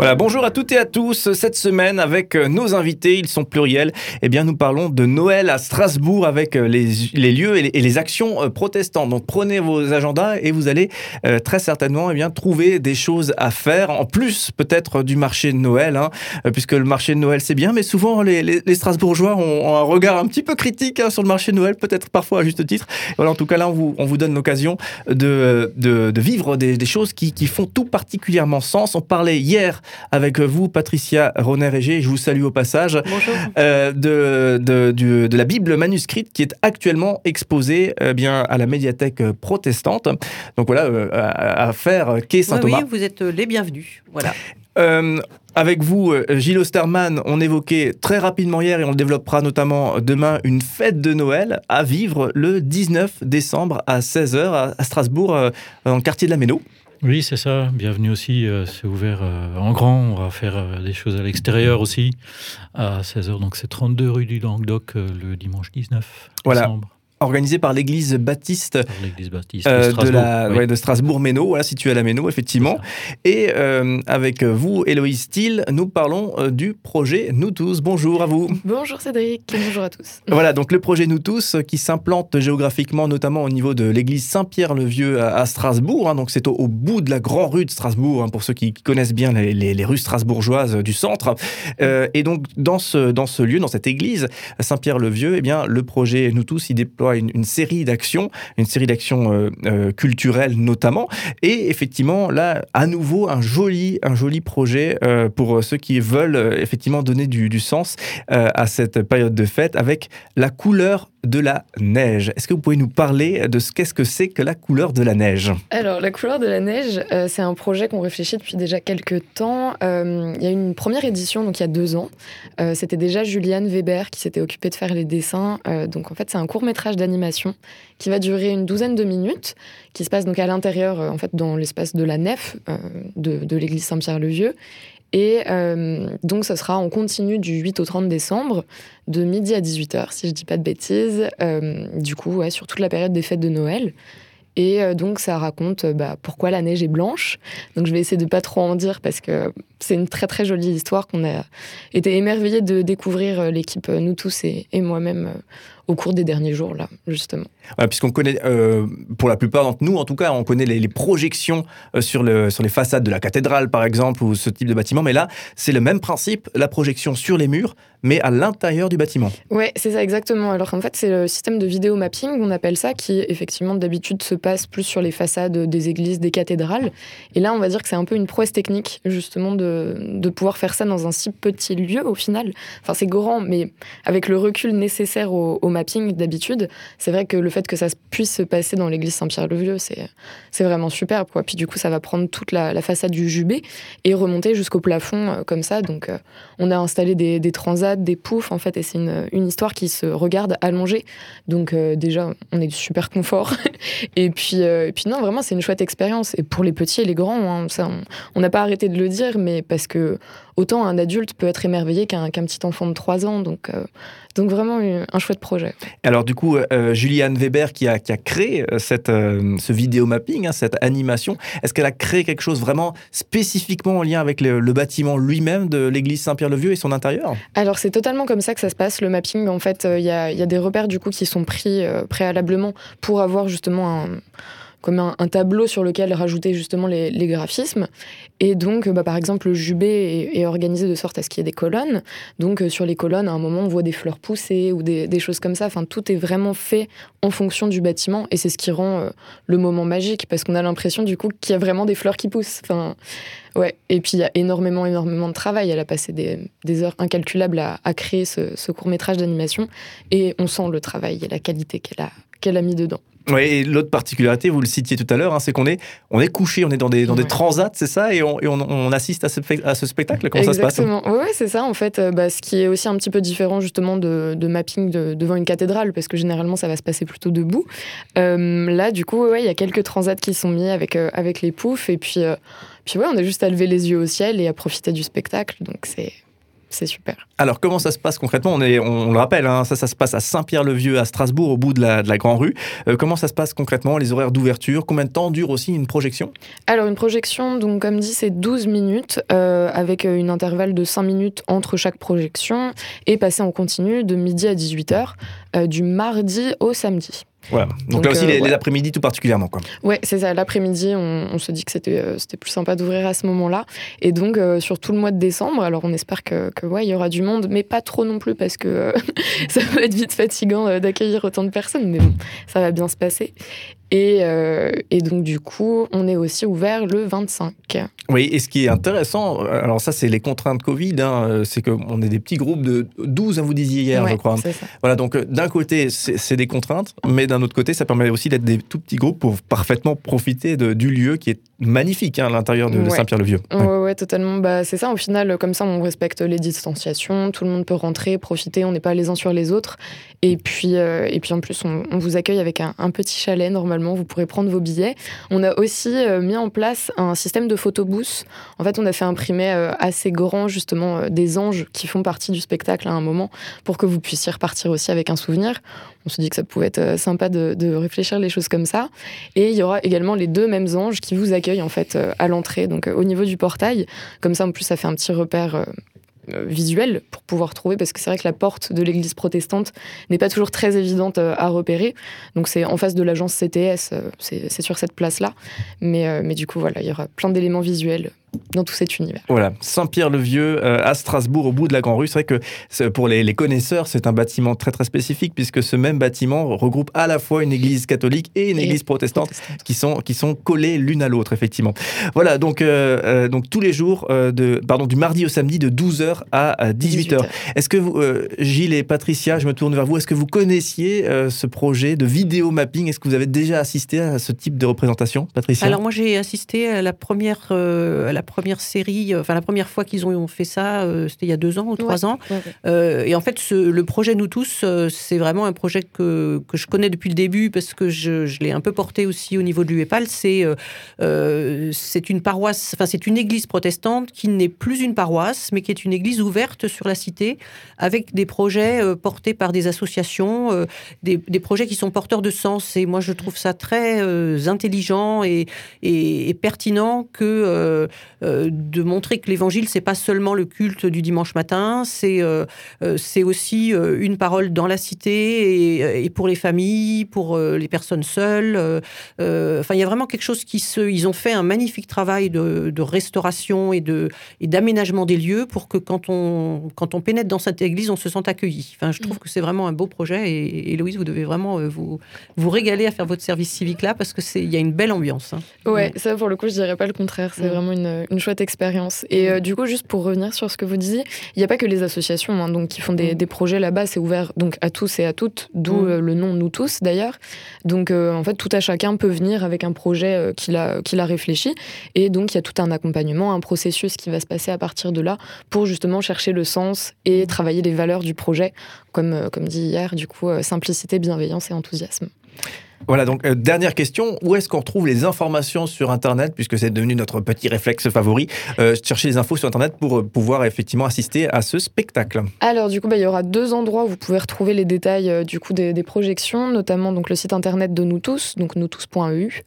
Voilà, bonjour à toutes et à tous. Cette semaine, avec euh, nos invités, ils sont pluriels, eh bien, nous parlons de Noël à Strasbourg avec euh, les, lieux et les, actions euh, protestantes. Donc, prenez vos agendas et vous allez très certainement eh bien, trouver des choses à faire, en plus peut-être du marché de Noël, hein, puisque le marché de Noël, c'est bien, mais souvent, les, Strasbourgeois ont, un regard un petit peu critique hein, sur le marché de Noël, peut-être parfois à juste titre. Voilà, en tout cas, là, on vous, on vous donne l'occasion de, vivre des, choses qui font tout particulièrement sens. On parlait hier avec vous, Patricia Roner-Régé, je vous salue au passage, euh, de, de, de, de, la Bible manuscrite qui est actuellement exposée euh, bien, à la médiathèque protestante. Donc voilà, euh, à, à, faire quai Saint-Thomas. Oui, oui, vous êtes les bienvenus. Voilà. Euh, avec vous, Gilles Osterman, on évoquait très rapidement hier et on le développera notamment demain une fête de Noël à vivre le 19 décembre à 16h à Strasbourg, dans le quartier de la Méno. Oui, c'est ça. Bienvenue aussi. Euh, c'est ouvert euh, en grand. On va faire euh, des choses à l'extérieur aussi à 16h. Donc c'est 32 rue du Languedoc le dimanche 19 voilà. décembre organisé par l'église baptiste, baptiste euh, de, la, oui. ouais, de Strasbourg-Méno, voilà, situé à la Méno, effectivement. Et euh, avec vous, Héloïse Steele, nous parlons euh, du projet Nous tous. Bonjour à vous. Bonjour Cédric, bonjour à tous. Voilà, donc le projet Nous tous qui s'implante géographiquement, notamment au niveau de l'église Saint-Pierre-le-Vieux à, à, Strasbourg. Hein, donc c'est au, au, bout de la grande rue de Strasbourg, hein, pour ceux qui connaissent bien les, les, les rues strasbourgeoises du centre. et donc dans ce, dans ce lieu, dans cette église Saint-Pierre-le-Vieux, eh bien, le projet Nous tous, il déploie une, série d'actions, une série d'actions euh, euh, culturelles notamment. Et effectivement, là, à nouveau, un joli, un joli projet euh, pour ceux qui veulent effectivement donner du, sens à cette période de fête avec la couleur de la neige. Est-ce que vous pouvez nous parler de ce qu'est-ce que c'est que la couleur de la neige? Alors, la couleur de la neige, euh, c'est un projet qu'on réfléchit depuis déjà quelques temps. Euh, il y a une première édition, donc il y a deux ans. Euh, C'était déjà Juliane Weber qui s'était occupée de faire les dessins. Donc, en fait, c'est un court métrage d'animation qui va durer une douzaine de minutes, qui se passe donc à l'intérieur, en fait, dans l'espace de la nef de l'église Saint-Pierre-le-Vieux. Et euh, donc, ce sera en continu du 8 au 30 décembre, de midi à 18h, si je dis pas de bêtises. Euh, du coup, ouais, sur toute la période des fêtes de Noël. Et euh, donc, ça raconte bah, pourquoi la neige est blanche. Donc, je vais essayer de pas trop en dire parce que c'est une très très jolie histoire qu'on a été émerveillés de découvrir l'équipe, nous tous et moi-même, au cours des derniers jours, là, justement. Ouais, Puisqu'on connaît, euh, pour la plupart d'entre nous, en tout cas, on connaît les, les projections euh, sur, le, sur les façades de la cathédrale, par exemple, ou ce type de bâtiment. Mais là, c'est le même principe, la projection sur les murs, mais à l'intérieur du bâtiment. Ouais, c'est ça exactement. Alors en fait, c'est le système de vidéo mapping, on appelle ça, qui effectivement d'habitude se passe plus sur les façades des églises, des cathédrales. Et là, on va dire que c'est un peu une prouesse technique, justement, de, de pouvoir faire ça dans un si petit lieu au final. Enfin, c'est grand, mais avec le recul nécessaire au, au d'habitude, c'est vrai que le fait que ça puisse se passer dans l'église Saint-Pierre-le-Vieux, c'est vraiment superbe. Quoi. Puis du coup, ça va prendre toute la, façade du jubé et remonter jusqu'au plafond euh, comme ça. Donc, euh, on a installé des, transats, des poufs, en fait, et c'est une, histoire qui se regarde allongée. Donc, euh, déjà, on est du super confort. et, puis, et puis, non, vraiment, c'est une chouette expérience. Et pour les petits et les grands, hein, ça, on n'a pas arrêté de le dire, mais parce que autant un adulte peut être émerveillé qu'un qu petit enfant de 3 ans. Donc, euh, donc vraiment un chouette projet. Alors du coup, euh, Juliane Weber qui a, qui a créé euh, cette, euh, ce vidéo mapping, hein, cette animation, est-ce qu'elle a créé quelque chose vraiment spécifiquement en lien avec le, le bâtiment lui-même de l'église Saint-Pierre-le-Vieux et son intérieur? Alors c'est totalement comme ça que ça se passe, le mapping. En fait, il euh, y, a, y, a, des repères du coup qui sont pris euh, préalablement pour avoir justement un comme un, tableau sur lequel rajouter justement les, graphismes. Et donc, bah, par exemple, le jubé est, organisé de sorte à ce qu'il y ait des colonnes. Donc, euh, sur les colonnes, à un moment, on voit des fleurs pousser ou des, choses comme ça. Enfin, tout est vraiment fait en fonction du bâtiment. Et c'est ce qui rend euh, le moment magique parce qu'on a l'impression, du coup, qu'il y a vraiment des fleurs qui poussent. Enfin, ouais. Et puis, il y a énormément, énormément de travail. Elle a passé des, heures incalculables à, à créer ce, ce court métrage d'animation. Et on sent le travail et la qualité qu'elle a, qu'elle a mis dedans. Oui, et l'autre particularité, vous le citiez tout à l'heure, hein, c'est qu'on est, on est couché, on est dans des, dans ouais. des transats, c'est ça, et, on, et on, on, assiste à ce, à ce spectacle? Comment Exactement. ça se passe? Oui, c'est ça, en fait. Euh, bah, ce qui est aussi un petit peu différent, justement, de, de mapping de, devant une cathédrale, parce que généralement, ça va se passer plutôt debout. Euh, là, du coup, il ouais, y a quelques transats qui sont mis avec, euh, avec les poufs, et puis, euh, puis ouais, on a juste à lever les yeux au ciel et à profiter du spectacle, donc c'est c'est super. Alors, comment ça se passe concrètement? On, est, on, le rappelle, hein, ça, ça se passe à Saint-Pierre-le-Vieux, à Strasbourg, au bout de la, de la Grand Rue. Euh, comment ça se passe concrètement, les horaires d'ouverture? Combien de temps dure aussi une projection? Alors, une projection, donc comme dit, c'est 12 minutes, euh, avec euh, une intervalle de 5 minutes entre chaque projection, et passer en continu de midi à 18h, du mardi au samedi. Voilà. Donc, là aussi, les, après-midi tout particulièrement. Quoi. Ouais, c'est ça. L'après-midi, on, se dit que c'était c'était plus sympa d'ouvrir à ce moment-là. Et donc, sur tout le mois de décembre, alors on espère que, que ouais, il y aura du monde, mais pas trop non plus parce que ça va être vite fatigant d'accueillir autant de personnes. Mais bon, ça va bien se passer. Et, euh, et, donc, du coup, on est aussi ouvert le 25. Oui, et ce qui est intéressant, euh, alors ça, c'est les contraintes Covid, hein, euh, c'est qu'on est des petits groupes de 12, hein, vous disiez hier, je crois. Ça. Voilà, donc d'un côté, c'est des contraintes, mais d'un autre côté, ça permet aussi d'être des tout petits groupes pour parfaitement profiter de, du lieu qui est magnifique hein, à l'intérieur de, Saint-Pierre-le-Vieux. Oui, ouais. ouais, totalement. Bah, c'est ça, au final, comme ça, on respecte les distanciations, tout le monde peut rentrer, profiter, on n'est pas les uns sur les autres. Et puis, et puis en plus, on, on vous accueille avec un, un petit chalet, normalement vous pourrez prendre vos billets. On a aussi euh, mis en place un système de photobooth. En fait, on a fait imprimer euh, assez grand, justement, euh, des anges qui font partie du spectacle à un moment pour que vous puissiez repartir aussi avec un souvenir. On se dit que ça pouvait être sympa de, réfléchir les choses comme ça. Et il y aura également les deux mêmes anges qui vous accueillent en fait à l'entrée, donc au niveau du portail. Comme ça, en plus, ça fait un petit repère euh, visuel pour pouvoir trouver, parce que c'est vrai que la porte de l'église protestante n'est pas toujours très évidente euh, à repérer. Donc c'est en face de l'agence CTS, euh, c'est sur cette place-là. Mais, mais du coup, voilà, il y aura plein d'éléments visuels dans tout cet univers. Voilà, Saint-Pierre-le-Vieux euh, à Strasbourg, au bout de la Grande Rue. C'est vrai que pour les, connaisseurs, c'est un bâtiment très très spécifique puisque ce même bâtiment regroupe à la fois une église catholique et une église protestante, qui sont qui sont collées l'une à l'autre effectivement. Voilà, donc euh, euh, donc tous les jours de pardon du mardi au samedi de 12h à 18h. Est-ce que vous Gilles et Patricia, je me tourne vers vous, est-ce que vous connaissiez ce projet de vidéo mapping? Est-ce que vous avez déjà assisté à ce type de représentation, Patricia? Alors moi j'ai assisté à la première à la la première série, euh, enfin la première fois qu'ils ont fait ça, euh, c'était il y a deux ans ou trois ans. Euh, et en fait, le projet Nous tous, c'est vraiment un projet que, que, je connais depuis le début parce que je, je l'ai un peu porté aussi au niveau de l'UEPAL. C'est c'est une paroisse, enfin c'est une église protestante qui n'est plus une paroisse, mais qui est une église ouverte sur la cité avec des projets portés par des associations, des, des, projets qui sont porteurs de sens. Et moi, je trouve ça très intelligent et, et, et, pertinent que euh, de montrer que l'évangile, c'est pas seulement le culte du dimanche matin, c'est euh, euh, c'est aussi une parole dans la cité et, pour les familles, pour les personnes seules. Enfin, il y a vraiment quelque chose qui se. Ils ont fait un magnifique travail de, restauration et de et d'aménagement des lieux pour que quand on quand on pénètre dans cette église, on se sente accueilli. Enfin, je trouve mm. que c'est vraiment un beau projet et, Héloïse, vous devez vraiment vous vous régaler à faire votre service civique là parce que c'est il y a une belle ambiance. Hein. Ouais, ça pour le coup, je dirais pas le contraire. C'est mm. vraiment une, une chouette expérience. Et euh, du coup, juste pour revenir sur ce que vous disiez, il n'y a pas que les associations hein, donc, qui font des, mm. projets là-bas, c'est ouvert donc à tous et à toutes, d'où mm. euh, le nom Nous tous d'ailleurs. Donc euh, en fait, tout à chacun peut venir avec un projet qu'il a, qu'il a réfléchi. Et donc il y a tout un accompagnement, un processus qui va se passer à partir de là pour justement chercher le sens et mm. travailler les valeurs du projet, comme, comme dit hier, du coup, simplicité, bienveillance et enthousiasme. Voilà, donc euh, dernière question, où est-ce qu'on retrouve les informations sur Internet, puisque c'est devenu notre petit réflexe favori, euh, chercher les infos sur Internet pour euh, pouvoir effectivement assister à ce spectacle? Alors du coup, bah, il y aura deux endroits où vous pouvez retrouver les détails du coup des, projections, notamment donc le site internet de nous tous, donc nous-tous.eu,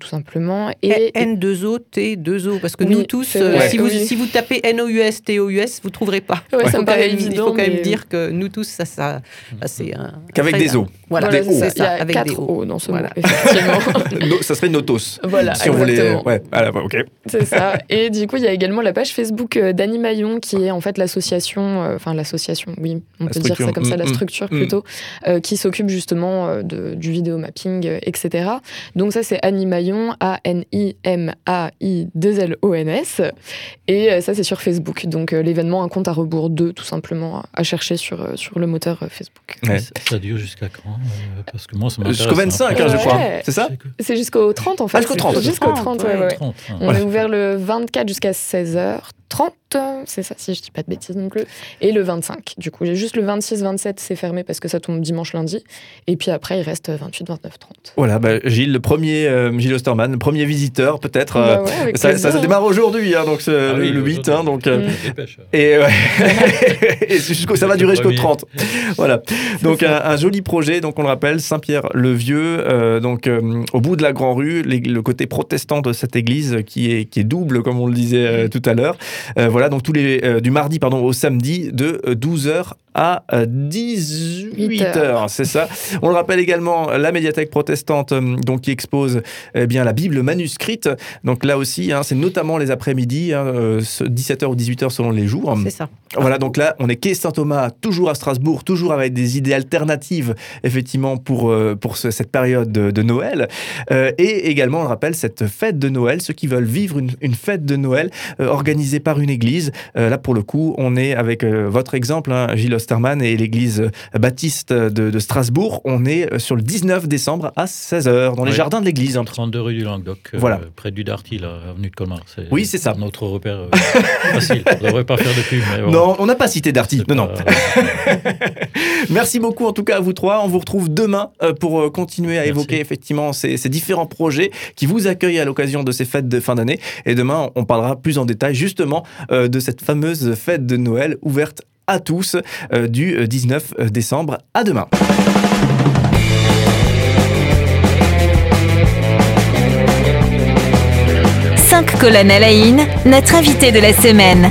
tout simplement. Et N2O, T2O, parce que nous tous, si, vous, si vous tapez N-O-U-S, T-O-U-S, vous ne trouverez pas. ça me paraît évident, Il faut quand même dire que nous tous, ça, ça, c'est un... Qu'avec des O. Voilà, c'est ça, avec des O dans ce voilà. effectivement. ça serait Notos. Voilà, si on voulait. Ouais, ah, ok. C'est ça. Et du coup, il y a également la page Facebook euh, d'Annie Maillon, qui est en fait l'association, euh, enfin l'association, oui, on peut dire ça comme ça, la mm, mm, structure mm. plutôt, euh, qui s'occupe justement de, du vidéo mapping, etc. Donc ça, c'est Annie Maillon, A-N-I-M-A-I-2-L-O-N-S. Et ça, c'est sur Facebook. Donc l'événement, un compte à rebours 2, tout simplement, à chercher sur, sur le moteur Facebook. Ça dure jusqu'à quand Parce que moi, ça Jusqu'au 25, hein, je crois. C'est ça C'est jusqu'au 30 en fait. Ah, jusqu'au 30. Jusqu'au 30, ouais, ouais. On est ouvert le 24 jusqu'à 16h. 30, c'est ça, si je dis pas de bêtises non plus. Et le 25, du coup. J'ai juste le 26, 27, c'est fermé parce que ça tombe dimanche, lundi. Et puis après, il reste 28, 29, 30. Voilà, bah, Gilles, le premier, euh, Gilles Osterman, le premier visiteur, peut-être. Bah euh, ouais, ça, ça se démarre aujourd'hui, hein, donc c'est Ah le, oui, le 8, hein, donc. euh, Mm. Et, ouais. Et jusqu'au- ça va durer jusqu'au Premier. 30. Voilà. Donc un, un joli projet, donc on le rappelle, Saint-Pierre-le-Vieux, euh, donc euh, au bout de la Grand Rue, l'ég- le côté protestant de cette église qui est, qui est double, comme on le disait euh, tout à l'heure. Euh, voilà, donc tous les euh, du mardi pardon au samedi de 12h à 18h, c'est ça. On le rappelle également la médiathèque protestante euh, donc qui expose eh bien la Bible manuscrite. Donc là aussi, hein, c'est notamment les après-midi, hein, euh, 17h ou 18h selon les jours. C'est ça. Voilà, donc là, on est quai Saint-Thomas, toujours à Strasbourg, toujours avec des idées alternatives, effectivement, pour, euh, pour ce- cette période de, de Noël. Euh, et également, on le rappelle, cette fête de Noël, ceux qui veulent vivre une, une fête de Noël euh, organisée par une église. Euh, là, pour le coup, on est avec euh, votre exemple, hein, Gilles Osterman et l'église euh, baptiste de, de Strasbourg. On est sur le 19 décembre à 16h, dans les Ouais. jardins de l'église. hein. 32 rue du Languedoc, Voilà. près du Darty, là, avenue de Colmar. Oui, c'est ça. Notre repère facile. On ne devrait pas faire de pub. Mais bon, Non, on n'a pas cité Darty. Non, non. Merci beaucoup en tout cas à vous trois. On vous retrouve demain pour continuer à Merci. évoquer effectivement ces, ces différents projets qui vous accueillent à l'occasion de ces fêtes de fin d'année. Et demain, on parlera plus en détail justement euh, de cette fameuse fête de Noël ouverte à tous euh, du euh, 19 décembre. À demain. Cinq colonnes à la notre invité de la semaine.